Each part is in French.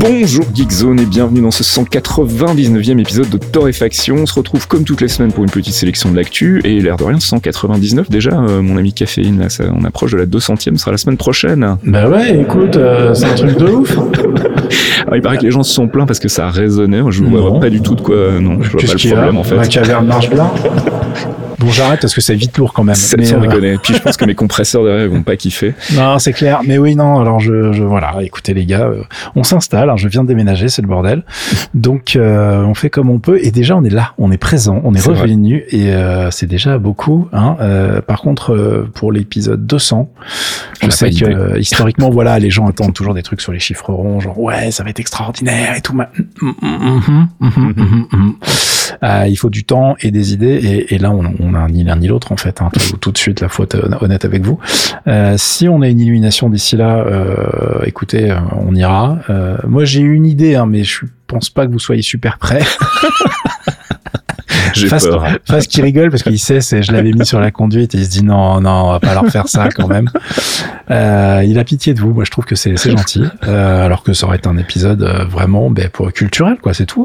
Bonjour Geekzone et bienvenue dans ce 199e épisode de Torréfaction. On se retrouve comme toutes les semaines pour une petite sélection de l'actu et l'air de rien 199 déjà euh, mon ami Caféine là, ça, on approche de la 200e, sera la semaine prochaine. Bah ouais, écoute, euh, c'est un truc de ouf. Alors, il paraît que les gens se sont plaints parce que ça a résonné. Je Non. vois pas du tout de quoi. Non, je vois pas le problème en fait. La caverne marche bien. Bon, j'arrête parce que c'est vite lourd quand même. Ça, Mais, sans euh, déconner. Puis je pense que mes compresseurs derrière ils vont pas kiffer. non, c'est clair. Mais oui, non. Alors je, je voilà. Écoutez les gars, euh, on s'installe. Je viens de déménager, c'est le bordel. Donc euh, on fait comme on peut. Et déjà on est là, on est présent, on est, vrai. revenu et euh, c'est déjà beaucoup. Hein. Euh, par contre, euh, pour l'épisode 200, je On sais que euh, historiquement, voilà, les gens attendent toujours des trucs sur les chiffres ronds, genre ouais, ça va être extraordinaire et tout. ma- mhm, mhm, mhm. Euh, il faut du temps et des idées et, et là on, on a ni l'un ni l'autre en fait hein, tout, tout de suite la faute euh, honnête avec vous. Euh, si on a une illumination d'ici là euh, écoutez euh, on ira. Euh, moi j'ai une idée hein, mais je pense pas que vous soyez super prêts Peur. Fast qui rigole parce qu'il sait c'est je l'avais mis sur la conduite et il se dit non non on va pas leur faire ça quand même euh, il a pitié de vous moi je trouve que c'est gentil euh, alors que ça aurait été un épisode euh, vraiment ben, pour culturel quoi c'est tout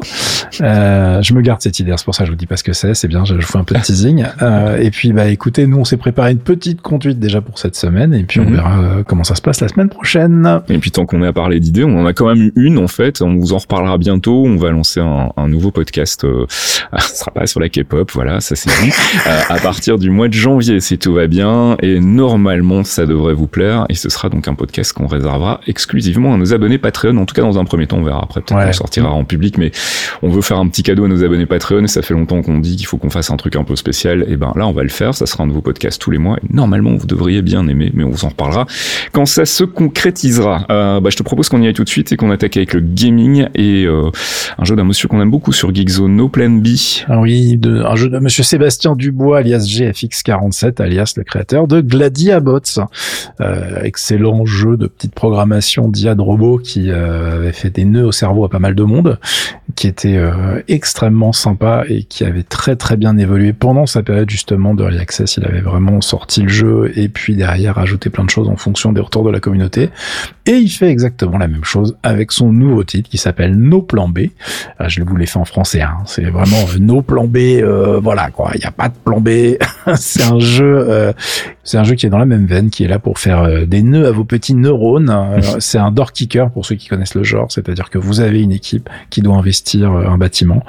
euh, je me garde cette idée c'est pour ça que je vous dis pas ce que c'est c'est bien je, je vous fais un peu de teasing euh, et puis bah écoutez nous on s'est préparé une petite conduite déjà pour cette semaine et puis on Mhm. verra euh, comment ça se passe la semaine prochaine Et puis tant qu'on est à parler d'idées, on en a quand même eu une en fait. On vous en reparlera bientôt. On va lancer un, un nouveau podcast. Ce sera pas sur la K-pop, voilà, ça c'est dit. Euh, à partir du mois de janvier, si tout va bien. Et normalement, ça devrait vous plaire. Et ce sera donc un podcast qu'on réservera exclusivement à nos abonnés Patreon. En tout cas, dans un premier temps, on verra. Après, peut-être Ouais. qu'on sortira en public, mais on veut faire un petit cadeau à nos abonnés Patreon. Et ça fait longtemps qu'on dit qu'il faut qu'on fasse un truc un peu spécial. Et ben là, on va le faire. Ça sera un nouveau podcast tous les mois. Et normalement, vous devriez bien aimer, mais on vous en reparlera quand ça se concrétisera. Euh, bah, je te propose qu'on y aille tout de suite et qu'on attaque avec le gaming et euh, un jeu d'un monsieur qu'on aime beaucoup sur Geekzone, No Plan B. Ah oui, un jeu de Monsieur Sébastien Dubois, alias GFX47, alias le créateur de Gladiabots. Euh, excellent jeu de petite programmation d'IA de robots qui euh, avait fait des nœuds au cerveau à pas mal de monde, qui était euh, extrêmement sympa et qui avait très très bien évolué pendant sa période justement de Early Access. Il avait vraiment sorti le jeu et puis derrière ajouté plein de choses en fonction des retours de la communauté. Et il fait exactement la même chose avec son nouveau titre qui s'appelle No Plan B. Ah, je vous l'ai fait en français, hein. c'est vraiment no plan B, euh, voilà quoi, il n'y a pas de plan B. c'est un jeu, euh, c'est un jeu qui est dans la même veine, qui est là pour faire euh, des nœuds à vos petits neurones. Euh, c'est un door kicker pour ceux qui connaissent le genre, c'est-à-dire que vous avez une équipe qui doit investir un bâtiment,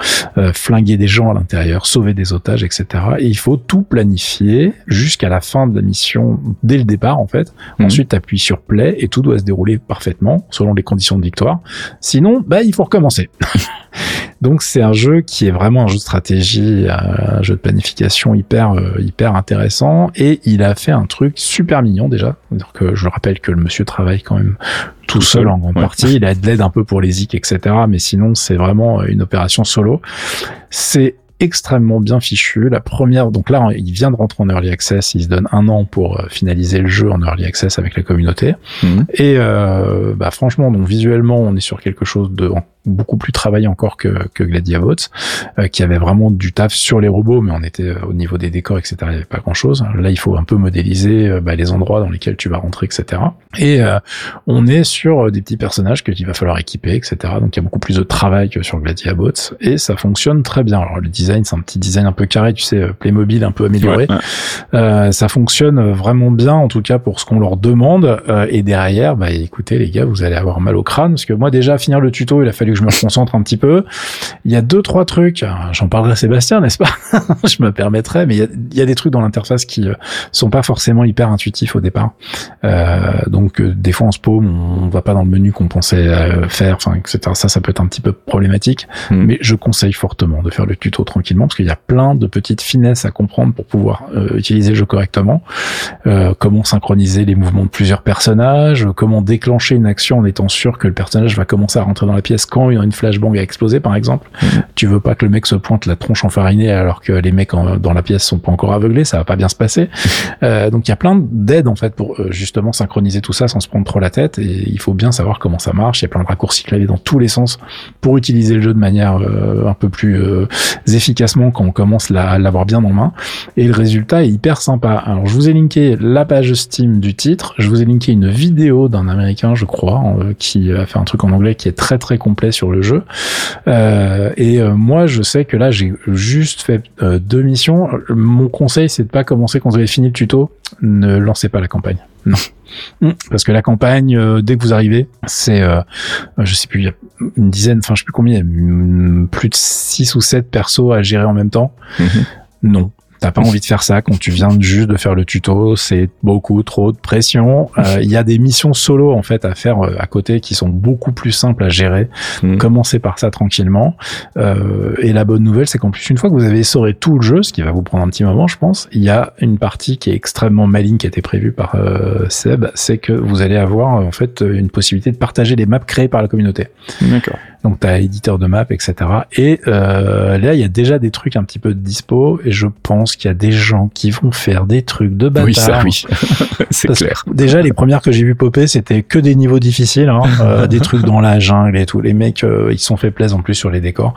flinguer des gens à l'intérieur, sauver des otages, etc. Et il faut tout planifier jusqu'à la fin de la mission, dès le départ en fait. Mhm. Ensuite, appuie sur play et tout doit se dérouler parfaitement selon les conditions de victoire. Sinon, bah il faut recommencer. Donc c'est un jeu qui est vraiment un jeu de stratégie, euh, un jeu de planification hyper euh, hyper intéressant et il a fait un truc super mignon déjà. Que je rappelle que le monsieur travaille quand même tout, seul, en grande ouais. partie. Il a de l'aide un peu pour les zik, etc. Mais sinon c'est vraiment une opération solo. C'est extrêmement bien fichu. La première, donc là, il vient de rentrer en early access. Il se donne un an pour euh, finaliser le jeu en early access avec la communauté. Mhm. Et euh, bah franchement, donc visuellement, on est sur quelque chose de beaucoup plus travaillé encore que, que Gladiabots, euh, qui avait vraiment du taf sur les robots, mais on était euh, au niveau des décors, etc. Il n'y avait pas grand-chose. Là, il faut un peu modéliser euh, bah, les endroits dans lesquels tu vas rentrer, etc. Et euh, on est sur euh, des petits personnages que qu'il va falloir équiper, etc. Donc il y a beaucoup plus de travail que sur Gladiabots, et ça fonctionne très bien. Alors le design, c'est un petit design un peu carré, tu sais, Playmobil un peu amélioré. Ouais, ouais. Euh, ça fonctionne vraiment bien, en tout cas pour ce qu'on leur demande. Euh, et derrière, bah écoutez les gars, vous allez avoir mal au crâne parce que moi déjà finir le tuto, il a fallu que je me concentre un petit peu. Il y a deux trois trucs. J'en parlerai à Sébastien, n'est-ce pas? Je me permettrai, mais il y a, il y a des trucs dans l'interface qui euh, sont pas forcément hyper intuitifs au départ. Euh, donc euh, des fois on se paume, on, va pas dans le menu qu'on pensait euh, faire, enfin etc. Ça, ça peut être un petit peu problématique. Mhm. Mais je conseille fortement de faire le tuto tranquillement parce qu'il y a plein de petites finesses à comprendre pour pouvoir euh, utiliser le jeu correctement. Euh, comment synchroniser les mouvements de plusieurs personnages, comment déclencher une action en étant sûr que le personnage va commencer à rentrer dans la pièce quand moment où une flashbang a explosé, par exemple. Tu veux pas que le mec se pointe la tronche enfarinée alors que les mecs dans la pièce sont pas encore aveuglés, ça va pas bien se passer. Euh, donc il y a plein d'aides en fait pour euh, justement synchroniser tout ça sans se prendre trop la tête. Et il faut bien savoir comment ça marche. Il y a plein de raccourcis clavés dans tous les sens pour utiliser le jeu de manière euh, un peu plus efficacement quand on commence à l'avoir bien en main. Et le résultat est hyper sympa. Alors je vous ai linké la page Steam du titre. Je vous ai linké une vidéo d'un américain, je crois, qui a fait un truc en anglais qui est très très complet sur le jeu. et moi, je sais que là, j'ai juste fait deux missions. Mon conseil, c'est de pas commencer quand vous avez fini le tuto. Ne lancez pas la campagne. Non. Mm. Parce que la campagne, euh, dès que vous arrivez, c'est, euh, je sais plus, il y a une dizaine, enfin je sais plus combien, plus de 6 ou 7 persos à gérer en même temps. Mm-hmm. Non. T'as pas envie de faire ça quand tu viens juste de faire le tuto, c'est beaucoup trop de pression. Euh, il y a des missions solo en fait à faire euh, à côté qui sont beaucoup plus simples à gérer. Mmh. Commencez par ça tranquillement. Euh, et la bonne nouvelle, c'est qu'en plus une fois que vous avez essoré tout le jeu, ce qui va vous prendre un petit moment, je pense, il y a une partie qui est extrêmement maligne qui a été prévue par Seb, c'est que vous allez avoir en fait une possibilité de partager les maps créées par la communauté. D'accord. Donc tu as éditeur de map, etc. Et euh, là, il y a déjà des trucs un petit peu de dispo, et je pense qu'il y a des gens qui vont faire des trucs de bâtard. Oui, ça, oui. c'est clair. Déjà, les premières que j'ai vu popper, c'était que des niveaux difficiles, hein, euh, des trucs dans la jungle et tout. Les mecs, euh, ils sont fait plaisir en plus sur les décors.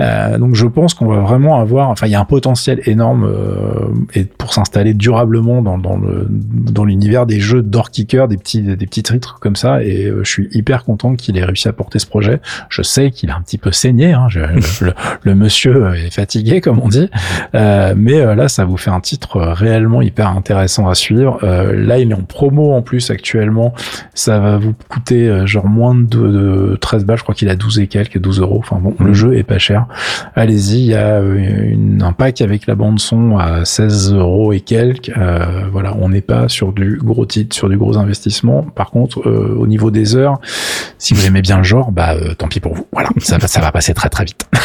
Euh, donc je pense qu'on va vraiment avoir, enfin, il y a un potentiel énorme euh, et pour s'installer durablement dans, dans le dans l'univers des jeux door kicker, des petits des petits titres comme ça. Et euh, je suis hyper content qu'il ait réussi à porter ce projet. Je sais qu'il a un petit peu saigné. Hein, le, monsieur est fatigué, comme on dit. Euh, mais euh, là, ça vous fait un titre réellement hyper intéressant à suivre. Euh, là, il est en promo en plus actuellement. Ça va vous coûter euh, genre moins de, 13 balles. Je crois qu'il a 12 et quelques, 12 euros. Enfin bon, le mmh. jeu est pas cher. Allez-y, il y a une, un pack avec la bande son à 16 euros et quelques. voilà, on n'est pas sur du gros titre, sur du gros investissement. Par contre, au niveau des heures, si vous aimez bien le genre, bah tant pis pour vous. Voilà, ça, ça va passer très très vite.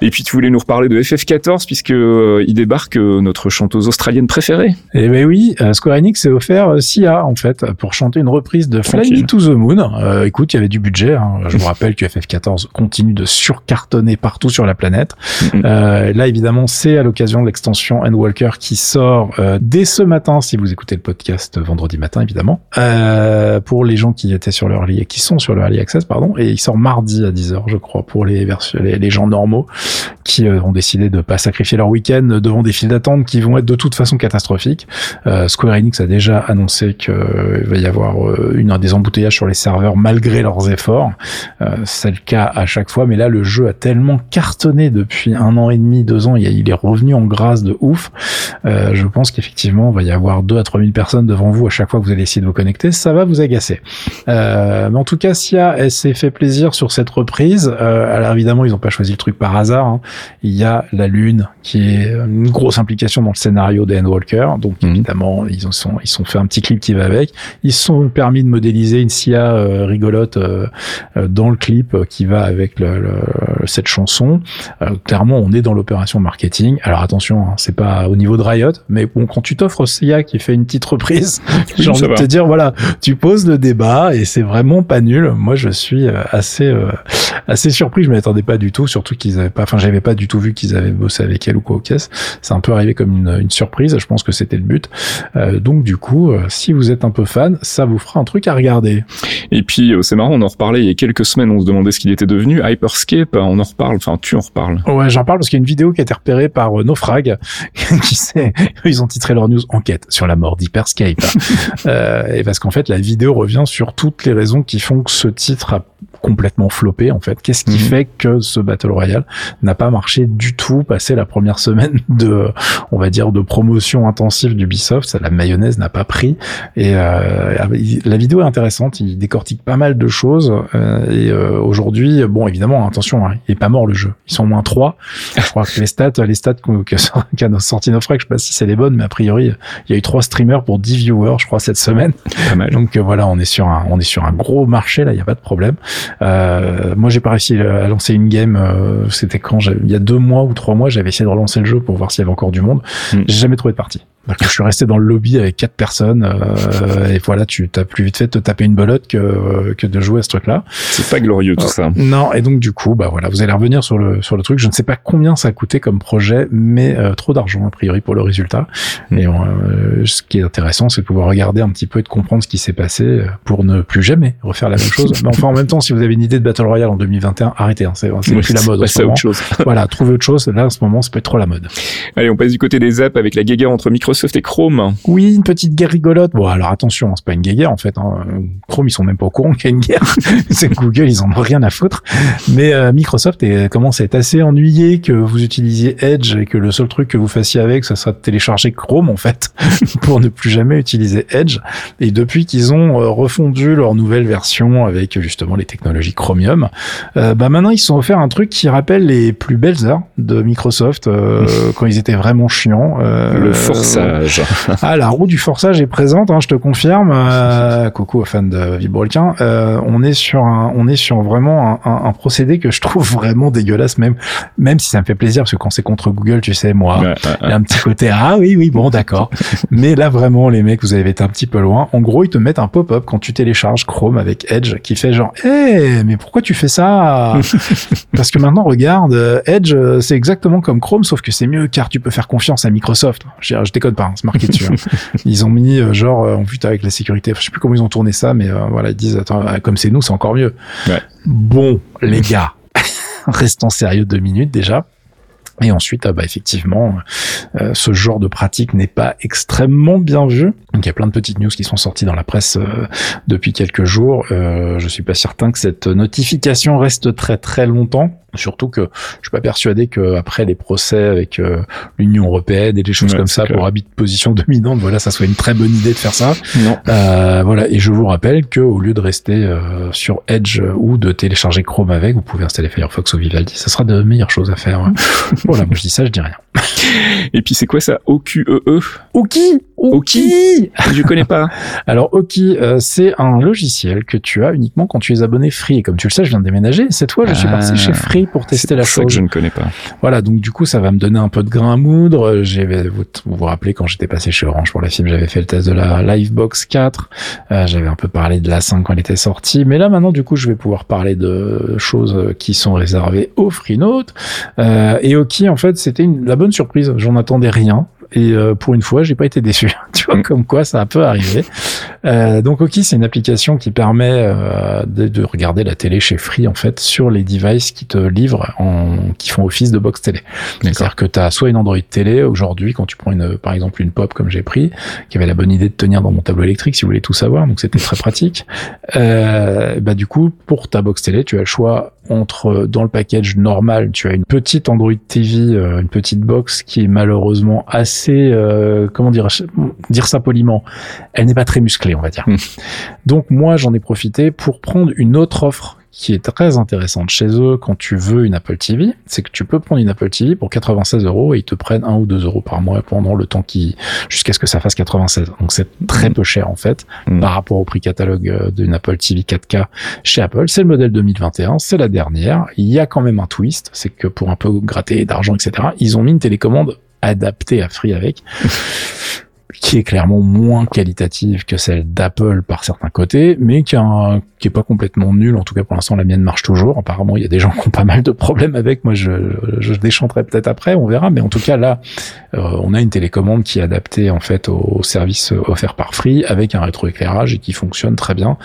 Et puis tu voulais nous reparler de FF14 puisque euh, il débarque euh, notre chanteuse australienne préférée. Eh ben oui, euh, Square Enix s'est offert Sia en fait pour chanter une reprise de Fly Me to the Moon. écoute, il y avait du budget. Hein. Je vous rappelle que FF14 continue de surcartonner partout sur la planète. là évidemment, c'est à l'occasion de l'extension Endwalker qui sort dès ce matin si vous écoutez le podcast vendredi matin évidemment. pour les gens qui étaient sur leur et qui sont sur leur early access pardon et il sort mardi à 10h je crois pour les, les, les gens normaux qui euh, ont décidé de pas sacrifier leur week-end devant des files d'attente qui vont être de toute façon catastrophiques. Euh, Square Enix a déjà annoncé qu'il va y avoir euh, une des embouteillages sur les serveurs malgré leurs efforts. c'est le cas à chaque fois, mais là le jeu a tellement cartonné depuis un an et demi, deux ans, il est revenu en grâce de ouf. je pense qu'effectivement, il va y avoir deux à trois mille personnes devant vous à chaque fois que vous allez essayer de vous connecter. Ça va vous agacer. mais en tout cas, Sia, elle s'est fait plaisir sur cette reprise. Alors évidemment, ils n'ont pas choisi le truc par hasard. Hein. Il y a la Lune qui est une grosse implication dans le scénario des Walker. Donc mhm. évidemment, ils ont sont ils sont fait un petit clip qui va avec. Ils se sont permis de modéliser une Sia euh, rigolote euh, euh, dans le clip qui va avec le, cette chanson. clairement, on est dans l'opération marketing. Alors attention, hein, c'est pas au niveau de Riot, mais bon, quand tu t'offres Sia qui fait une petite reprise, j'ai envie de te dire voilà, tu poses le débat et c'est vraiment pas nul. Moi, je suis assez assez surpris. Je m'attendais pas du tout, surtout qu'ils avaient pas enfin j'avais pas du tout vu qu'ils avaient bossé avec elle ou quoi au caisse. C'est un peu arrivé comme une, une surprise, je pense que c'était le but. Euh, donc du coup, euh, si vous êtes un peu fan, ça vous fera un truc à regarder. Et puis euh, c'est marrant, on en reparlait il y a quelques semaines, on se demandait ce qu'il était devenu. Hyperscape, on en reparle, enfin tu en reparles. Ouais, j'en parle parce qu'il y a une vidéo qui a été repérée par Nofrag, qui sait, ils ont titré leur news enquête sur la mort d'Hyperscape. euh, et parce qu'en fait la vidéo revient sur toutes les raisons qui font que ce titre a complètement floppé en fait. Qu'est-ce qui mhm. fait que ce Battle Royale n'a pas marché du tout passé la première semaine de, on va dire, de promotion intensive d'Ubisoft? La mayonnaise n'a pas pris. Et euh, la vidéo est intéressante. Il décortique pas mal de choses. Euh, et euh, aujourd'hui, bon, évidemment, attention, hein, il est pas mort le jeu. Ils sont moins 3. Je crois que les stats, les stats qu'a sorti Nofrek, je sais pas si c'est les bonnes, mais a priori, il y a eu trois streamers pour 10 viewers, je crois, cette semaine. Pas mal. Donc voilà, on est sur un, on est sur un gros marché là. Il y a pas de problème. Euh, moi, j'ai pas réussi à lancer une game. C'était quand? Il y a deux mois ou trois mois, j'avais essayé de relancer le jeu pour voir s'il y avait encore du monde. Hmm. J'ai jamais trouvé de partie. Je suis resté dans le lobby avec quatre personnes euh, et voilà, tu t'as plus vite fait de te taper une belote que que de jouer à ce truc-là. C'est pas glorieux tout ça. Non, et donc du coup, bah voilà, vous allez revenir sur le sur le truc. Je ne sais pas combien ça a coûté comme projet, mais trop d'argent a priori pour le résultat. Mm. Et ce qui est intéressant, c'est de pouvoir regarder un petit peu et de comprendre ce qui s'est passé pour ne plus jamais refaire la même chose. mais enfin, en même temps, si vous avez une idée de Battle Royale en 2021, arrêtez. Hein, c'est plus la mode. c'est autre chose. voilà, trouvez autre chose. Là, en ce moment, c'est être trop la mode. Allez, on passe du côté des apps avec la guéguerre entre Microsoft et Chrome. Oui, une petite guerre rigolote. Bon, alors attention, hein, c'est pas une guerre en fait. Hein. Chrome, ils sont même pas au courant qu'il y a une guerre. c'est Google, ils en ont rien à foutre. Mais euh, Microsoft est, commence à être assez ennuyé que vous utilisiez Edge et que le seul truc que vous fassiez avec, ça sera de télécharger Chrome en fait pour ne plus jamais utiliser Edge. Et depuis qu'ils ont euh, refondu leur nouvelle version avec justement les technologies Chromium, euh, bah maintenant ils se sont offert un truc qui rappelle les plus belles heures de Microsoft euh, quand ils étaient vraiment chiants. Le forçage. ah, la roue du forçage est présente, hein, je te confirme. Euh, coucou aux fans de Vibrolequin. Euh, on est sur un, on est sur vraiment un, un, un, procédé que je trouve vraiment dégueulasse, même même si ça me fait plaisir parce que quand c'est contre Google, tu sais, moi, il y a un petit côté ah oui oui bon d'accord. Mais là vraiment les mecs, vous avez été un petit peu loin. En gros, ils te mettent un pop-up quand tu télécharges Chrome avec Edge qui fait genre hé mais pourquoi tu fais ça? Parce que maintenant regarde Edge, c'est exactement comme Chrome sauf que c'est mieux car tu peux faire confiance à Microsoft. Je, je déconne pas, hein, c'est marqué dessus. Hein. Ils ont mis euh, genre euh, en vue avec la sécurité. Je sais plus comment ils ont tourné ça, mais euh, voilà, ils disent attends, comme c'est nous, c'est encore mieux. Bon, les gars, restons sérieux deux minutes déjà. Et ensuite, ah bah effectivement, ce genre de pratique n'est pas extrêmement bien vu. Donc il y a plein de petites news qui sont sorties dans la presse depuis quelques jours. Euh, je suis pas certain que cette notification reste très très longtemps. Surtout que je suis pas persuadé que après les procès avec euh, l'Union européenne et des choses comme ça pour habit de position dominante, voilà, ça soit une très bonne idée de faire ça. Euh, voilà. Et je vous rappelle que au lieu de rester euh, sur Edge ou de télécharger Chrome avec, vous pouvez installer Firefox ou Vivaldi. Ça sera de meilleures choses à faire. Hein. voilà, moi je dis ça, je dis rien. Et puis c'est quoi ça? OQEE Oki Oki Je connais pas. Alors Oki, euh, c'est un logiciel que tu as uniquement quand tu es abonné Free. Et comme tu le sais, je viens de déménager. Cette fois, je suis parti chez Free pour tester la chose. que je ne connais pas. Voilà, donc du coup, ça va me donner un peu de grain à moudre. J'ai, vous, vous rappelez quand j'étais passé chez Orange pour la film, j'avais fait le test de la Livebox 4. Euh, j'avais un peu parlé de la 5 quand elle était sortie, mais là maintenant, du coup, je vais pouvoir parler de choses qui sont réservées aux Freenode. Euh, et OK, en fait, c'était la bonne surprise. J'en attendais rien et euh, pour une fois, j'ai pas été déçu. tu vois, mm. comme quoi ça peut arriver. Euh, donc Oki, c'est une application qui permet euh, de, de, regarder la télé chez Free en fait sur les devices qui te livrent, en, qui font office de box télé. C'est-à-dire que tu as soit une Android télé aujourd'hui quand tu prends une, par exemple une Pop comme j'ai pris, qui avait la bonne idée de tenir dans mon tableau électrique si vous voulez tout savoir, donc c'était très pratique. Euh, bah du coup pour ta box télé, tu as le choix entre dans le package normal, tu as une petite Android TV, euh, une petite box qui est malheureusement assez, euh, comment dire, dire ça poliment, elle n'est pas très musclée, on va dire. Hmm. Donc moi, j'en ai profité pour prendre une autre offre qui est très intéressante chez eux quand tu veux une Apple TV, c'est que tu peux prendre une Apple TV pour 96 euros et ils te prennent 1 ou 2 euros par mois pendant le temps qui, jusqu'à ce que ça fasse 96. Donc c'est très peu cher en fait mm. par rapport au prix catalogue euh, d'une Apple TV 4K chez Apple. C'est le modèle 2021, c'est la dernière. Il y a quand même un twist, c'est que pour un peu gratter d'argent, etc., ils ont mis une télécommande adaptée à Free avec. qui est clairement moins qualitative que celle d'Apple par certains côtés, mais qui, a est pas complètement nulle. En tout cas, pour l'instant, la mienne marche toujours. Apparemment, il y a des gens qui ont pas mal de problèmes avec. Moi, je, je déchanterai peut-être après, on verra. Mais en tout cas, là, euh, on a une télécommande qui est adaptée en fait au, service offert par Free avec un rétroéclairage et qui fonctionne très bien.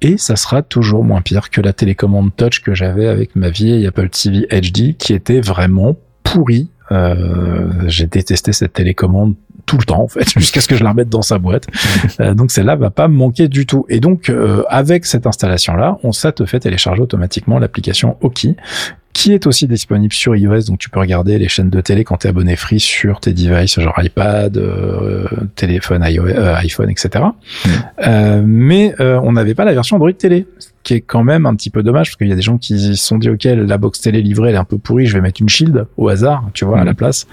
Et ça sera toujours moins pire que la télécommande Touch que j'avais avec ma vieille Apple TV HD, qui était vraiment pourrie euh, j'ai détesté cette télécommande tout le temps en fait jusqu'à ce que je la remette dans sa boîte. Euh, donc celle-là va pas me manquer du tout. Et donc euh, avec cette installation là, on ça te fait télécharger automatiquement l'application Oki qui est aussi disponible sur iOS, donc tu peux regarder les chaînes de télé quand tu es abonné free sur tes devices, genre iPad, euh, téléphone, iPhone, etc. Mm. mais on n'avait pas la version Android télé, qui est quand même un petit peu dommage parce qu'il y a des gens qui se sont dit ok la box télé livrée elle est un peu pourrie je vais mettre une Shield au hasard tu vois à la mhm. place.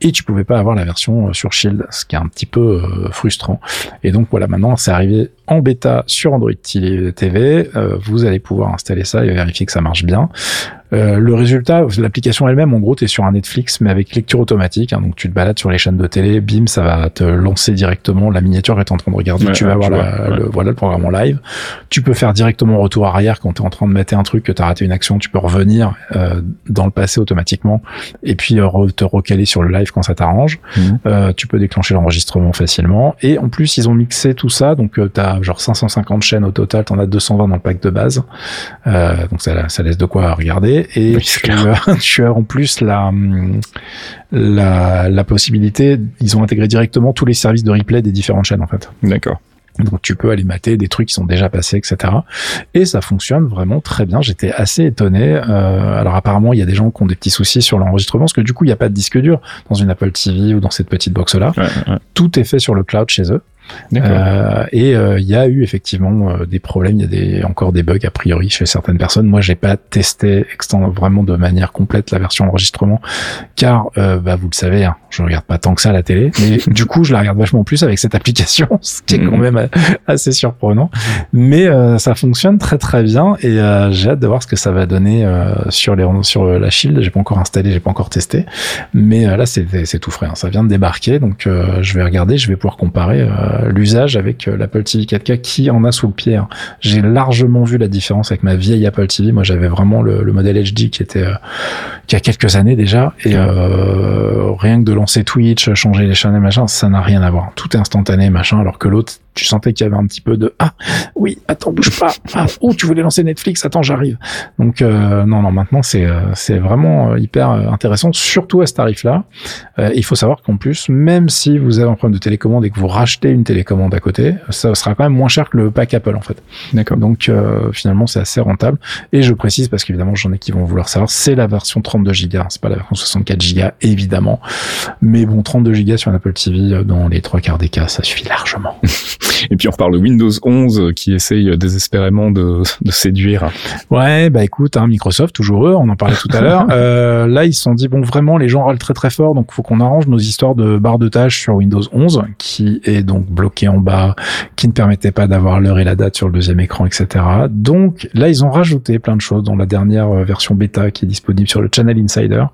Et tu pouvais pas avoir la version euh, sur Shield ce qui est un petit peu euh, frustrant. Et donc voilà maintenant c'est arrivé en bêta sur Android TV euh, vous allez pouvoir installer ça et vérifier que ça marche bien Euh, le résultat, l'application elle-même, en gros, tu es sur un Netflix, mais avec lecture automatique. Hein, donc tu te balades sur les chaînes de télé, bim, ça va te lancer directement la miniature que tu es en train de regarder. tu vas voir le, voilà, le programme en live. Tu peux faire directement retour arrière quand tu es en train de mettre un truc, que tu as raté une action. Tu peux revenir euh, dans le passé automatiquement et puis euh, te recaler sur le live quand ça t'arrange. Mhm. Euh, tu peux déclencher l'enregistrement facilement. Et en plus, ils ont mixé tout ça. Donc tu as genre 550 chaînes au total, tu en as 220 dans le pack de base. donc ça, ça laisse de quoi regarder. Et tu, as en plus la, la, la possibilité, ils ont intégré directement tous les services de replay des différentes chaînes en fait. D'accord. Donc tu peux aller mater des trucs qui sont déjà passés, etc. Et ça fonctionne vraiment très bien. J'étais assez étonné. Euh, alors apparemment, il y a des gens qui ont des petits soucis sur l'enregistrement, parce que du coup, il n'y a pas de disque dur dans une Apple TV ou dans cette petite box-là. Tout est fait sur le cloud chez eux. Euh, et euh, il y a eu effectivement euh, des problèmes, il y a des, encore des bugs a priori chez certaines personnes. Moi, j'ai pas testé vraiment de manière complète la version enregistrement, car bah, vous le savez, hein, je regarde pas tant que ça la télé, mais du coup, je la regarde vachement plus avec cette application, ce qui est quand mhm. même assez surprenant. Mais ça fonctionne très très bien et j'ai hâte de voir ce que ça va donner sur les sur la Shield. J'ai pas encore installé, j'ai pas encore testé, mais là c'est tout frais, hein. ça vient de débarquer, donc je vais regarder, je vais pouvoir comparer euh, l'usage avec euh, l'Apple TV 4K qui en a sous le pied. Hein. J'ai largement vu la différence avec ma vieille Apple TV. Moi, j'avais vraiment le, modèle HD qui était euh, qui a quelques années déjà et rien que de lancer Twitch, changer les chaînes, machin, ça n'a rien à voir. Tout est instantané, machin, alors que l'autre tu sentais qu'il y avait un petit peu de ah oui attends bouge pas. Ah, oh tu voulais lancer Netflix attends j'arrive. Donc euh, non non maintenant c'est euh, c'est vraiment euh, hyper intéressant surtout à ce tarif là il faut savoir qu'en plus même si vous avez un problème de télécommande et que vous rachetez une télécommande à côté ça sera quand même moins cher que le pack Apple en fait. D'accord. Donc finalement c'est assez rentable. Et je précise parce qu'évidemment j'en ai qui vont vouloir savoir c'est la version 32 Go c'est pas la version 64 Go évidemment. Mais bon 32 Go sur un Apple TV dans les trois quarts des cas ça suffit largement Et puis on reparle de Windows 11 qui essaye désespérément de, de séduire. Ouais, bah écoute, hein, Microsoft toujours eux, on en parlait tout à l'heure. Euh, là, ils se sont dit bon, vraiment, les gens râlent très très fort, donc faut qu'on arrange nos histoires de barre de tâches sur Windows 11, qui est donc bloqué en bas, qui ne permettait pas d'avoir l'heure et la date sur le deuxième écran, etc. Donc là, ils ont rajouté plein de choses dans la dernière euh, version bêta qui est disponible sur le Channel Insider.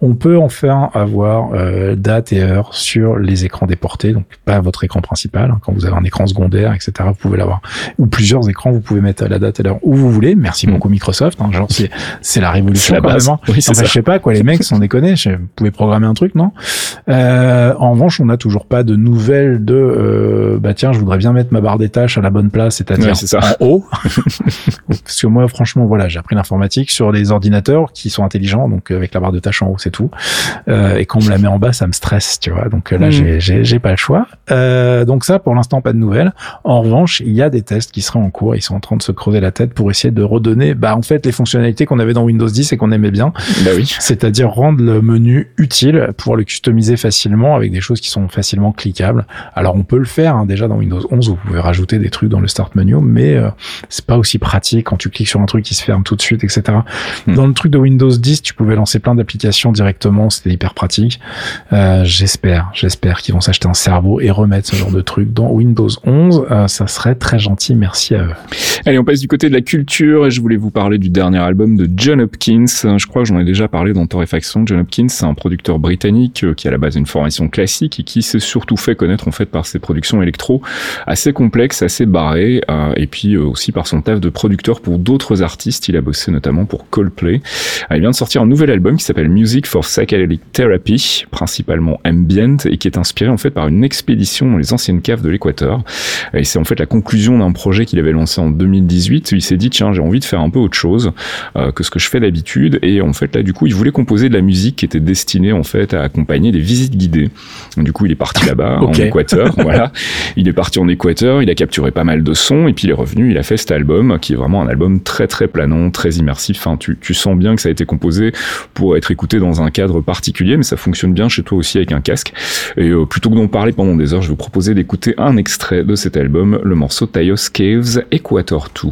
On peut enfin avoir euh, date et heure sur les écrans déportés, donc pas votre écran principal. Hein, quand vous avez un écran secondaire, etc. Vous pouvez l'avoir. Ou plusieurs écrans, vous pouvez mettre la date et l'heure où vous voulez. Merci mm. beaucoup Microsoft. Hein, genre c'est c'est la révolution quand même. Hein. Oui, enfin, je sais pas quoi, les mecs, sans déconner, je, vous pouvez programmer un truc, non? Euh, En revanche, on n'a toujours pas de nouvelles de euh, bah tiens, je voudrais bien mettre ma barre des tâches à la bonne place, c'est-à-dire en haut. Parce que moi, franchement, voilà, j'ai appris l'informatique sur les ordinateurs qui sont intelligents, donc avec la barre de tâches en haut, c'est tout. Euh, et quand on me la met en bas, ça me stresse, tu vois. Donc là, mm. j'ai j'ai pas le choix. Euh, donc ça, pour l'instant, pas de nouvelles. En revanche, il y a des tests qui seraient en cours. Ils sont en train de se creuser la tête pour essayer de redonner, bah, en fait, les fonctionnalités qu'on avait dans Windows 10 et qu'on aimait bien. Bah oui. C'est-à-dire rendre le menu utile, pouvoir le customiser facilement avec des choses qui sont facilement cliquables. Alors, on peut le faire, hein, déjà dans Windows 11, vous pouvez rajouter des trucs dans le start menu, mais euh, c'est pas aussi pratique quand tu cliques sur un truc qui se ferme tout de suite, etc. Hmm. Dans le truc de Windows 10, tu pouvais lancer plein d'applications directement, c'était hyper pratique. Euh, j'espère, j'espère qu'ils vont s'acheter un cerveau et remettre ce genre de truc dans Windows 11. Euh, ça serait très gentil. Merci à eux. Allez, on passe du côté de la culture et je voulais vous parler du dernier album de John Hopkins. Je crois que j'en ai déjà parlé dans Torréfaction. John Hopkins, c'est un producteur britannique euh, qui a à la base une formation classique et qui s'est surtout fait connaître en fait par ses productions électro assez complexes, assez barrées euh, et puis aussi par son taf de producteur pour d'autres artistes. Il a bossé notamment pour Coldplay. Il vient de sortir un nouvel album qui s'appelle Music for Psychedelic Therapy, principalement ambient et qui est inspiré en fait par une expédition dans les anciennes caves de l'Équateur. Et c'est en fait la conclusion d'un projet qu'il avait lancé en 2018. Il s'est dit tiens j'ai envie de faire un peu autre chose euh, que ce que je fais d'habitude. Et en fait là du coup il voulait composer de la musique qui était destinée en fait à accompagner des visites guidées. Du coup il est parti là-bas en Équateur. voilà, il est parti en Équateur. Il a capturé pas mal de sons et puis il est revenu. Il a fait cet album qui est vraiment un album très très planant, très immersif. Enfin tu, tu sens bien que ça a été composé pour être écouté dans un cadre particulier, mais ça fonctionne bien chez toi aussi avec un casque. Et euh, plutôt que d'en parler pendant des heures, je vais vous proposer d'écouter un extrait de cet album, le morceau Tayos Caves Equator 2.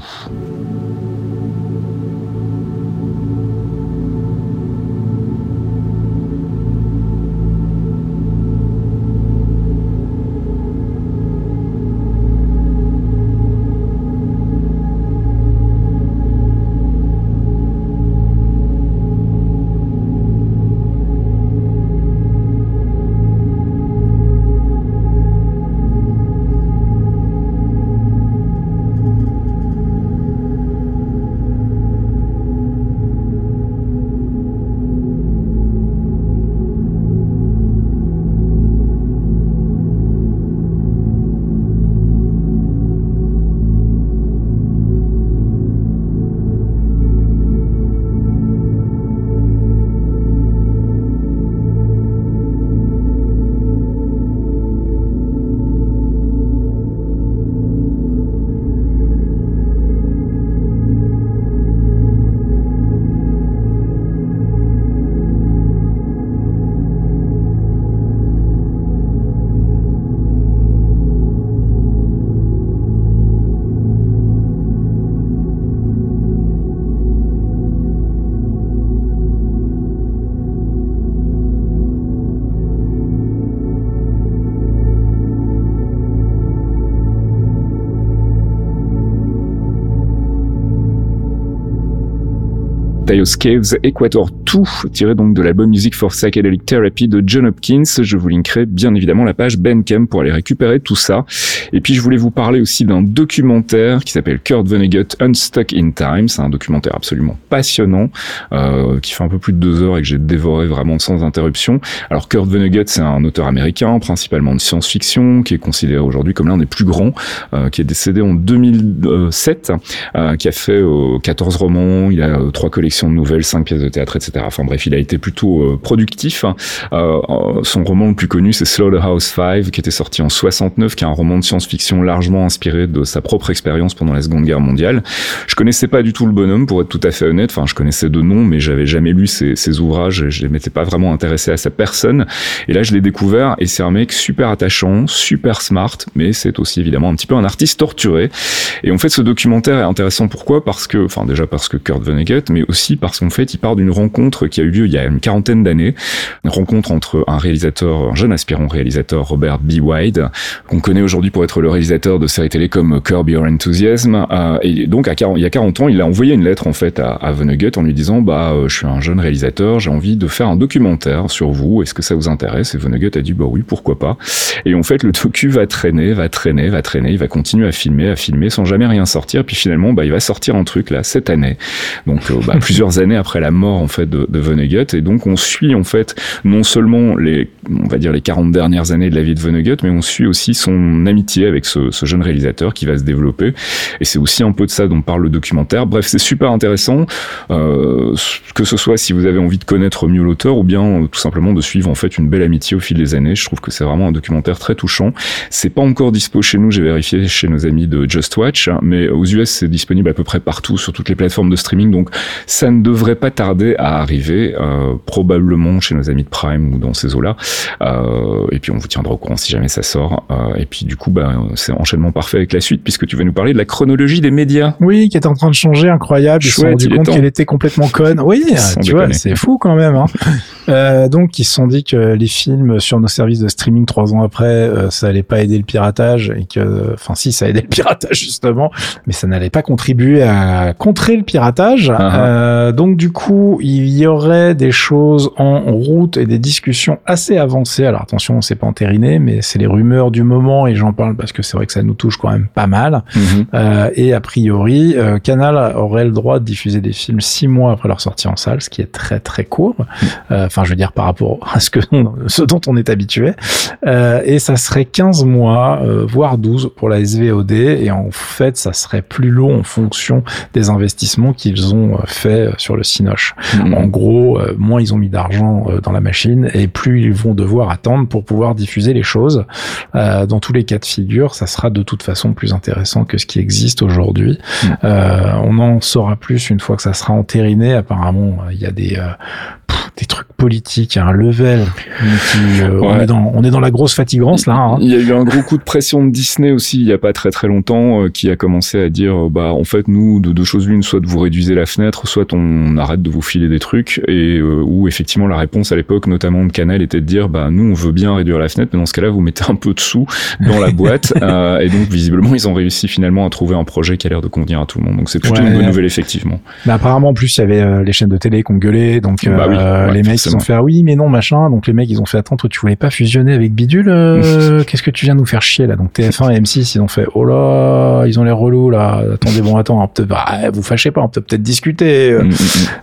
Matthäus Caves Equator 2, tiré donc de l'album Music for Psychedelic Therapy de John Hopkins. Je vous linkerai bien évidemment la page Bandcamp pour aller récupérer tout ça. Et puis je voulais vous parler aussi d'un documentaire qui s'appelle Kurt Vonnegut Unstuck in Time. C'est un documentaire absolument passionnant euh, qui fait un peu plus de deux heures et que j'ai dévoré vraiment sans interruption. Alors Kurt Vonnegut, c'est un auteur américain, principalement de science-fiction, qui est considéré aujourd'hui comme l'un des plus grands, euh, qui est décédé en 2007, euh, qui a fait 14 romans, il a trois collections de nouvelles, cinq pièces de théâtre, etc. Enfin bref, il a été plutôt productif. son roman le plus connu, c'est Slaughterhouse 5, qui était sorti en 69, qui est un roman de science-fiction largement inspiré de sa propre expérience pendant la Seconde Guerre mondiale. Je connaissais pas du tout le bonhomme, pour être tout à fait honnête. Enfin, je connaissais de nom, mais j'avais jamais lu ses, ses ouvrages. Je ne m'étais pas vraiment intéressé à sa personne. Et là, je l'ai découvert, et c'est un mec super attachant, super smart, mais c'est aussi évidemment un petit peu un artiste torturé. Et en fait, ce documentaire est intéressant. Pourquoi? Parce que, enfin, déjà parce que Kurt Vonnegut, mais aussi parce qu'en fait, il part d'une rencontre qui a eu lieu il y a une quarantaine d'années, une rencontre entre un réalisateur, un jeune aspirant réalisateur, Robert B. Wide, qu'on connaît aujourd'hui pour être le réalisateur de séries télé comme Curb Your Enthusiasm. Euh, et donc, à 40, il y a 40 ans, il a envoyé une lettre en fait à, à Vonnegut en lui disant, bah, euh, je suis un jeune réalisateur, j'ai envie de faire un documentaire sur vous. Est-ce que ça vous intéresse? Et Vonnegut a dit, bah oui, pourquoi pas. Et en fait, le docu va traîner, va traîner, va traîner. Il va continuer à filmer, à filmer sans jamais rien sortir. Puis finalement, bah, il va sortir un truc là cette année. Donc, euh, bah, plusieurs années après la mort en fait de, de Vonnegut. Et donc, on suit en fait non seulement les, on va dire les 40 dernières années de la vie de Vonnegut, mais on suit aussi son amitié avec ce, ce jeune réalisateur qui va se développer. Et c'est aussi un peu de ça dont parle le documentaire. Bref, c'est super intéressant, euh, que ce soit si vous avez envie de connaître mieux l'auteur ou bien euh, tout simplement de suivre en fait une belle amitié au fil des années. Je trouve que c'est vraiment un documentaire très touchant. C'est pas encore dispo chez nous, j'ai vérifié chez nos amis de Just Watch, hein, mais aux US c'est disponible à peu près partout sur toutes les plateformes de streaming, donc ça ne devrait pas tarder à arriver, euh, probablement chez nos amis de Prime ou dans ces eaux-là. Euh, et puis on vous tiendra au courant si jamais ça sort. Euh, et puis du coup, bah, c'est enchaînement parfait avec la suite puisque tu vas nous parler de la chronologie des médias. Oui, qui est en train de changer, incroyable. Ils se sont Chouette, rendu il compte qu'elle était complètement conne. Oui, tu vois, c'est fou quand même. Hein. Donc, ils se sont dit que les films sur nos services de streaming trois ans après, ça allait pas aider le piratage et que, enfin, si, ça aidait le piratage justement, mais ça n'allait pas contribuer à contrer le piratage. Ah. Euh, donc, du coup, il y aurait des choses en route et des discussions assez avancées. Alors, attention, c'est pas entériné, mais c'est les rumeurs du moment et j'en parle parce que c'est vrai que ça nous touche quand même pas mal. Mhm. Euh, et a priori, euh, Canal aurait le droit de diffuser des films six mois après leur sortie en salle, ce qui est très très court. Euh, Enfin, je veux dire par rapport à ce que ce dont on est habitué. Et ça serait 15 mois, voire 12 pour la SVOD. Et en fait, ça serait plus long en fonction des investissements qu'ils ont fait sur le Cinoche. Mhm. En gros, euh, moins ils ont mis d'argent euh, dans la machine et plus ils vont devoir attendre pour pouvoir diffuser les choses. Euh, dans tous les cas de figure, ça sera de toute façon plus intéressant que ce qui existe aujourd'hui. Euh, on en saura plus une fois que ça sera entériné. Apparemment, euh, il y a des euh, pff, des trucs politiques à un level. Qui, euh, on, est dans, on est dans la grosse fatigance là. hein. Il y a eu un gros coup de pression de Disney aussi il y a pas très très longtemps euh, qui a commencé à dire euh, bah en fait nous de deux choses l'une soit vous réduisez la fenêtre soit on arrête de vous filer des trucs et euh, où effectivement la réponse à l'époque notamment de Canal était de dire bah nous on veut bien réduire la fenêtre mais dans ce cas-là vous mettez un peu de sous dans la boîte et donc visiblement ils ont réussi finalement à trouver un projet qui a l'air de convenir à tout le monde donc c'est plutôt Ouais. une bonne nouvelle effectivement. Mais apparemment, en plus, il y avait les chaînes de télé qui ont gueulé, donc Bah oui, ouais, les mecs ils ont fait ah oui mais non machin, donc les mecs ils ont fait attends toi tu voulais pas fusionner avec Bidule, euh, qu'est-ce que tu viens de nous faire chier là? Donc TF1 et M6 ils ont fait oh là ils ont les relous là, attendez bon attends peut-être bah, vous fâchez pas, on peut peut-être discuter. Mm, mm, mm.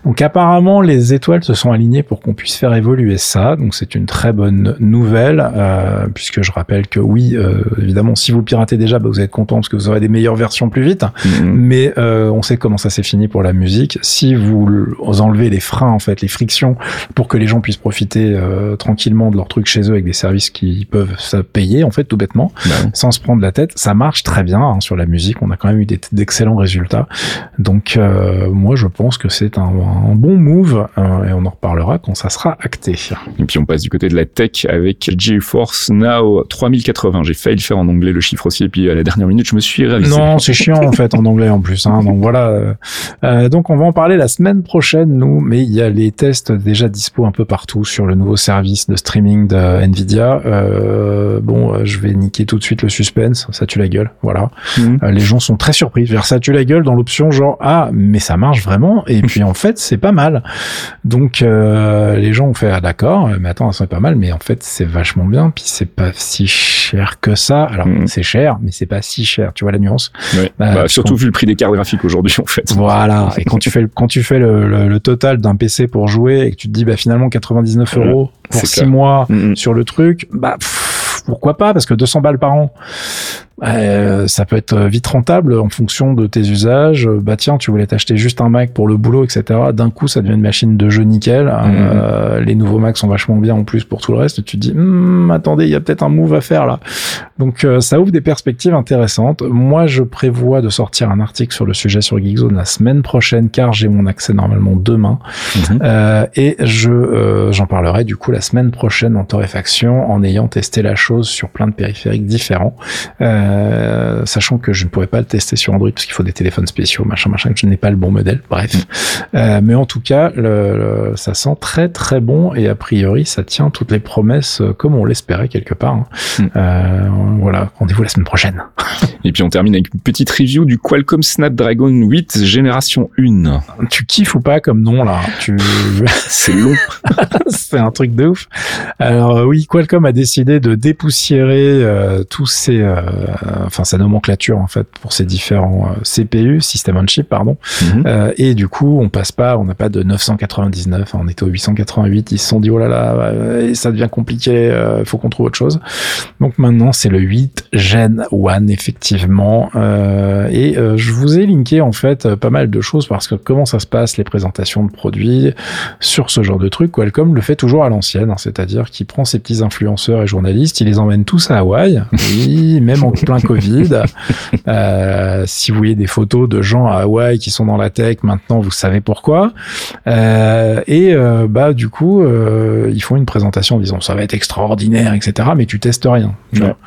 Donc apparemment les étoiles se sont alignées pour qu'on puisse faire évoluer ça, donc c'est une très bonne nouvelle euh, puisque je rappelle que oui euh, évidemment si vous piratez déjà bah, vous êtes content parce que vous aurez des meilleures versions plus vite. Mm. Mais on sait comment ça s'est fini pour la musique. Si vous enlevez les freins, en fait, les frictions, pour que les gens puissent profiter euh, tranquillement de leur truc chez eux avec des services qui peuvent se payer, en fait, tout bêtement, Bah sans se prendre la tête, ça marche très bien hein, sur la musique. On a quand même eu d'excellents résultats. Donc, euh, moi, je pense que c'est un, un bon move euh, et on en reparlera quand ça sera acté. Et puis on passe du côté de la tech avec GeForce Now 3080. J'ai failli le faire en anglais le chiffre aussi et puis à la dernière minute je me suis réalisé. Non, c'est chiant en fait en anglais en plus. Hein, donc voilà. euh, donc on va en parler la semaine prochaine, nous. Mais il y a les tests déjà dispo un peu partout sur le nouveau service de streaming de Nvidia. Euh, bon, euh, je vais niquer tout de suite le suspense, ça tue la gueule, voilà. Mhm. Euh, les gens sont très surpris, vers ça tue la gueule dans l'option genre ah mais ça marche vraiment et puis en fait c'est pas mal. Donc euh, les gens ont fait ah d'accord, mais attends c'est pas mal, mais en fait c'est vachement bien, puis c'est pas si cher que ça. Alors Mhm. c'est cher, mais c'est pas si cher, tu vois la nuance? Ouais. Bah, surtout vu le prix des cartes graphiques aujourd'hui, en fait. Voilà. Et quand tu fais le, quand tu fais le, le, le total d'un PC pour jouer et que tu te dis bah finalement 99 Ouais, euros pour c'est 6 clair. mois Mhm. sur le truc, bah pff, pourquoi pas Parce que 200 balles par an, euh, ça peut être vite rentable en fonction de tes usages. Bah tiens, tu voulais t'acheter juste un Mac pour le boulot, etc. D'un coup, ça devient une machine de jeu nickel. Euh, les nouveaux Macs sont vachement bien en plus pour tout le reste. Tu te dis, Hmm, attendez, il y a peut-être un move à faire là. Donc euh, ça ouvre des perspectives intéressantes. Moi, je prévois de sortir un article sur le sujet sur Geekzone la semaine prochaine, car j'ai mon accès normalement demain. Mhm. Euh, et je euh, j'en parlerai du coup la semaine prochaine en torréfaction en ayant testé la chose sur plein de périphériques différents, euh, sachant que je ne pourrais pas le tester sur Android parce qu'il faut des téléphones spéciaux, machin, machin, que je n'ai pas le bon modèle. Bref, Euh, mais en tout cas, le, le- ça sent très très bon et a priori ça tient toutes les promesses euh, comme on l'espérait quelque part. hein. Mm. Euh, voilà, rendez-vous la semaine prochaine. Et puis on termine avec une petite review du Qualcomm Snapdragon 8 génération 1. Tu kiffes ou pas comme nom là? Tu C'est long. c'est un truc de ouf. Alors euh, oui, Qualcomm a décidé de dépoussiérer euh, tous ces, euh, enfin sa nomenclature en fait pour ces différents euh, CPU, System on Chip, pardon. Mhm. Euh, et du coup, on passe pas, on n'a pas de 999, on était au 888. Ils se sont dit oh là là, euh, ça devient compliqué, euh, faut qu'on trouve autre chose. Donc maintenant, c'est le 8 Gen 1 effectivement. Euh, et euh, je vous ai linké en fait euh, pas mal de choses parce que comment ça se passe les présentations de produits sur ce genre de truc. Qualcomm le fait toujours à l'ancienne, hein, c'est-à-dire qu'il prend ses petits influenceurs et journalistes, il les emmène tous à Hawaï, oui, même en plein Covid. Euh, si vous voyez des photos de gens à Hawaï qui sont dans la tech, maintenant vous savez pourquoi. Euh, et euh, bah du coup, euh, ils font une présentation en disant ça va être extraordinaire, etc. Mais tu testes rien. tu Ouais. vois.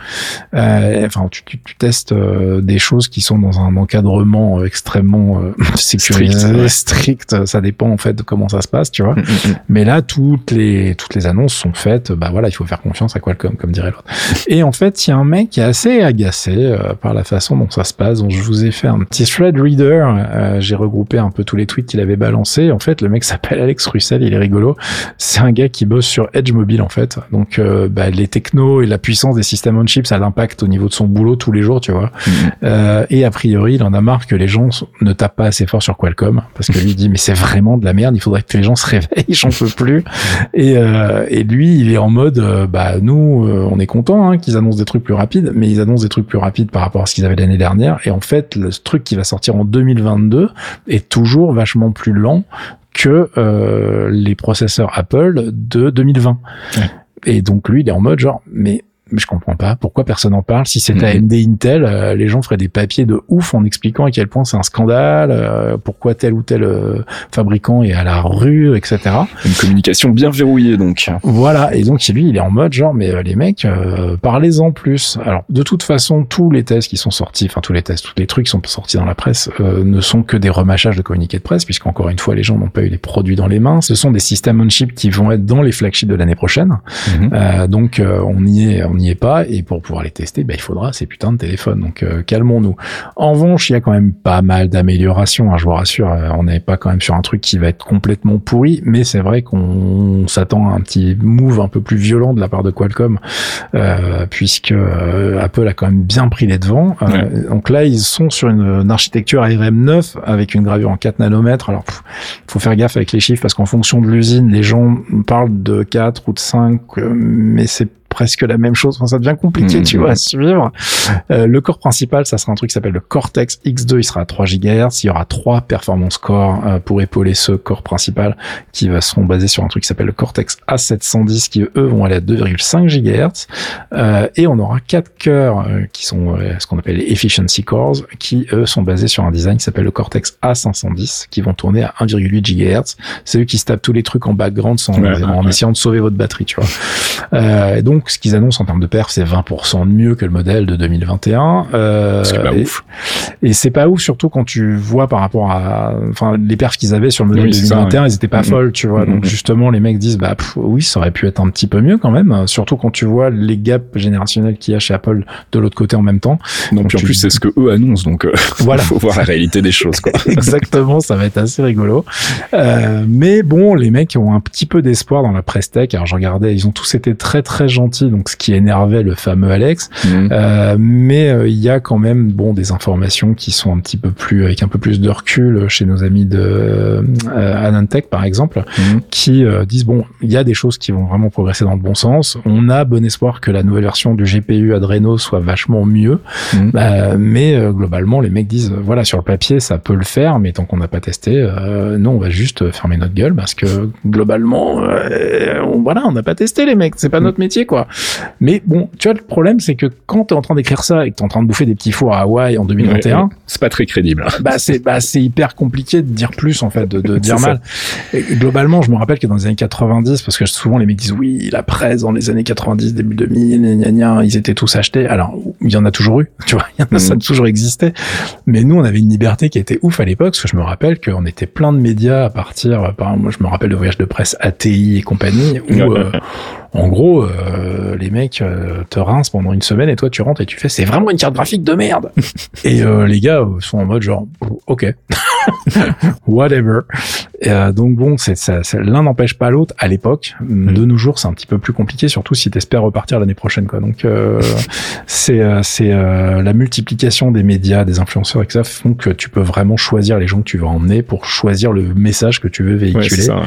Euh, enfin, tu, tu, tu testes des choses qui sont dans un encadrement extrêmement euh, sécurisé, Strict, ouais. Ça dépend en fait de comment ça se passe, tu vois. Mhm. Mais là, toutes les toutes les annonces sont faites. Bah voilà, il faut faire confiance à Qualcomm, comme dirait l'autre. Et en fait, il y a un mec qui est assez agacé euh, par la façon dont ça se passe. Donc, je vous ai fait un petit thread reader. Euh, J'ai regroupé un peu tous les tweets qu'il avait balancés. En fait, le mec s'appelle Alex Russell. Il est rigolo. C'est un gars qui bosse sur Edge Mobile en fait. Donc, euh, bah, les technos et la puissance des systèmes on chip, ça l'impact au niveau de son boulot tous les jours, tu vois. Mhm. Euh, et a priori, il en a marre que les gens ne tapent pas assez fort sur Qualcomm parce que lui il dit mais c'est vraiment de la merde. Il faudrait que les gens se réveillent. J'en peux plus. Et, euh, et lui, il est en mode bah nous, on est content hein, qu'ils annoncent des trucs plus rapides, mais ils annoncent des trucs plus rapides par rapport à ce qu'ils avaient l'année dernière. Et en fait, le truc qui va sortir en 2022 est toujours vachement plus lent que euh, les processeurs Apple de 2020. Ouais. Et donc lui, il est en mode genre mais mais je comprends pas pourquoi personne en parle. Si c'était Mhm. AMD Intel, euh, les gens feraient des papiers de ouf en expliquant à quel point c'est un scandale, euh, pourquoi tel ou tel euh, fabricant est à la rue, etc. Une communication bien verrouillée donc. Voilà, et donc lui, il est en mode genre, mais euh, les mecs, euh, parlez-en plus. Alors, de toute façon, tous les tests qui sont sortis, enfin tous les tests, tous les trucs qui sont sortis dans la presse, euh, ne sont que des remâchages de communiqués de presse, puisqu'encore une fois, les gens n'ont pas eu les produits dans les mains. Ce sont des systèmes on-chip qui vont être dans les flagships de l'année prochaine. Mhm. Euh, donc, euh, on n'y est, on n'y est pas, et pour pouvoir les tester, bah, il faudra ces putains de téléphones. Donc, euh, calmons-nous. En revanche, il y a quand même pas mal d'améliorations. hein, je vous rassure, euh, on n'est pas quand même sur un truc qui va être complètement pourri, mais c'est vrai qu'on s'attend à un petit move un peu plus violent de la part de Qualcomm, euh, puisque euh, Apple a quand même bien pris les devants. Ouais. Donc là, ils sont sur une, une architecture ARM 9 avec une gravure en 4 nanomètres. Alors, faut faire gaffe avec les chiffres parce qu'en fonction de l'usine, les gens parlent de 4 ou de 5, euh, mais c'est presque la même chose. Enfin, ça devient compliqué, Mhm. tu vois, à suivre. Euh, le corps principal, ça sera un truc qui s'appelle le Cortex X2. Il sera à 3 GHz. Il y aura trois performance cores euh, pour épauler ce corps principal qui va seront basés sur un truc qui s'appelle le Cortex A710 qui eux vont aller à 2,5 GHz. Euh, et on aura quatre cœurs euh, qui sont euh, ce qu'on appelle les efficiency cores qui eux sont basés sur un design qui s'appelle le Cortex A510 qui vont tourner à 1,8 GHz. C'est eux qui se tapent tous les trucs en background sans, Ouais, en ouais, essayant de sauver votre batterie, tu vois. Euh, donc donc, ce qu'ils annoncent en termes de perf, c'est 20% de mieux que le modèle de 2021. Euh, C'est pas et, ouf. et c'est pas ouf, surtout quand tu vois par rapport à, enfin, les perfs qu'ils avaient sur le modèle Oui, de c'est ça, 2021, ils étaient pas Mhm. folles, tu vois. Donc Mhm. justement, les mecs disent, bah pff, oui, ça aurait pu être un petit peu mieux quand même. Surtout quand tu vois les gaps générationnels qu'il y a chez Apple de l'autre côté en même temps. Non, puis en tu- plus, c'est ce que eux annoncent, donc euh, Voilà. faut voir la réalité des choses, quoi. Exactement, ça va être assez rigolo. Euh, mais bon, les mecs ont un petit peu d'espoir dans la presse tech. Alors je regardais, ils ont tous été très très gentils, donc ce qui énervait le fameux Alex. Mhm. Euh, mais euh, il y a quand même bon des informations qui sont un petit peu plus avec un peu plus de recul chez nos amis de euh, Anantech par exemple, Mhm. qui disent bon, il y a des choses qui vont vraiment progresser dans le bon sens. On a bon espoir que la nouvelle version du GPU Adreno soit vachement mieux. Mhm. Bah, mais globalement, les mecs disent voilà sur le papier ça peut le faire, mais tant qu'on n'a pas testé, euh, non on va juste fermer notre gueule parce que globalement, euh, on, voilà on n'a pas testé les mecs, c'est pas notre métier quoi. Mais bon, tu vois le problème c'est que quand t'es en train d'écrire ça et que t'es en train de bouffer des petits fours à Hawaï en 2021, Ouais, ouais. C'est pas très crédible. bah c'est bah c'est hyper compliqué de dire plus en fait, de, de dire mal. Et globalement, je me rappelle que dans les années 90, parce que souvent les mecs disent oui, la presse dans les années 90, début 2000, gna, gna, ils étaient tous achetés. Alors il y en a toujours eu, tu vois, il y en a, ça a Mhm. toujours existé. Mais nous, on avait une liberté qui était ouf à l'époque, parce que je me rappelle qu'on était plein de médias à partir, par exemple, moi je me rappelle de voyages de presse ATI et compagnie, où euh, en gros, euh, les mecs euh, te rincent pendant une semaine et toi tu rentres et tu fais c'est vraiment une carte graphique de merde. et euh, les gars euh, sont en mode genre ok, whatever. Et, euh, donc bon, c'est ça, l'un n'empêche pas l'autre à l'époque. De nos jours, c'est un petit peu plus compliqué, surtout si t'espères repartir l'année prochaine quoi. Donc euh, c'est euh, c'est la multiplication des médias, des influenceurs et que ça font que tu peux vraiment choisir les gens que tu veux emmener pour choisir le message que tu veux Ouais, véhiculer. c'est ça. ouais.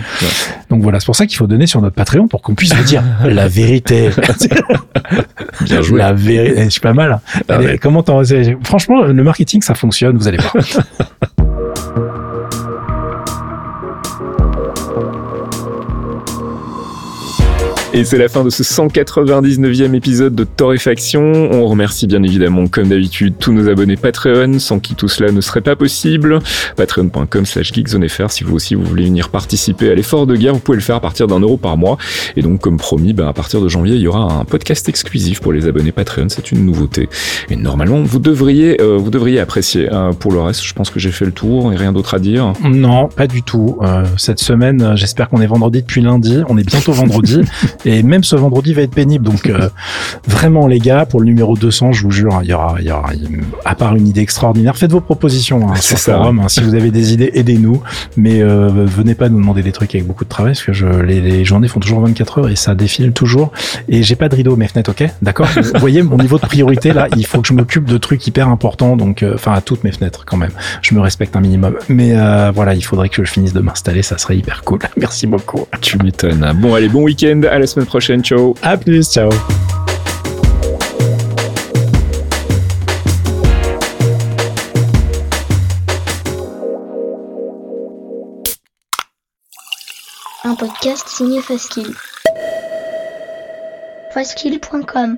Donc voilà, c'est pour ça qu'il faut donner sur notre Patreon pour qu'on puisse vous dire la vérité. Bien joué. La vérité, je suis pas mal. hein. Ah ouais. Comment Franchement, le marketing, ça fonctionne, vous allez voir. Et c'est la fin de ce 199e épisode de Torréfaction. On remercie bien évidemment, comme d'habitude, tous nos abonnés Patreon, sans qui tout cela ne serait pas possible. Patreon.com slash geekzonefr. Si vous aussi vous voulez venir participer à l'effort de guerre, vous pouvez le faire à partir d'un euro par mois. Et donc, comme promis, ben, à partir de janvier, il y aura un podcast exclusif pour les abonnés Patreon. C'est une nouveauté. Et normalement, vous devriez, euh, vous devriez apprécier. Euh, pour le reste, je pense que j'ai fait le tour et rien d'autre à dire. non, pas du tout. Euh, cette semaine, euh, j'espère qu'on est vendredi depuis lundi. On est bientôt vendredi. et même ce vendredi va être pénible. Donc, euh, vraiment, les gars, pour le numéro 200, je vous jure, il y aura, il y aura, à part une idée extraordinaire, faites vos propositions hein, C'est sur ça. forum. hein. si vous avez des idées, aidez-nous. Mais euh, venez pas nous demander des trucs avec beaucoup de travail, parce que je, les, les journées font toujours 24 heures et ça défile toujours. Et j'ai pas de rideau mes fenêtres, ok? D'accord? Vous voyez mon niveau de priorité là, il faut que je m'occupe de trucs hyper importants, donc euh, enfin à toutes mes fenêtres quand même. Je me respecte un minimum. Mais euh, voilà, il faudrait que je finisse de m'installer, ça serait hyper cool. Merci beaucoup. Tu m'étonnes. Bon, allez, bon week-end. À la semaine prochaine. Ciao. À plus, ciao. Un podcast signé Faskill. Faskill.com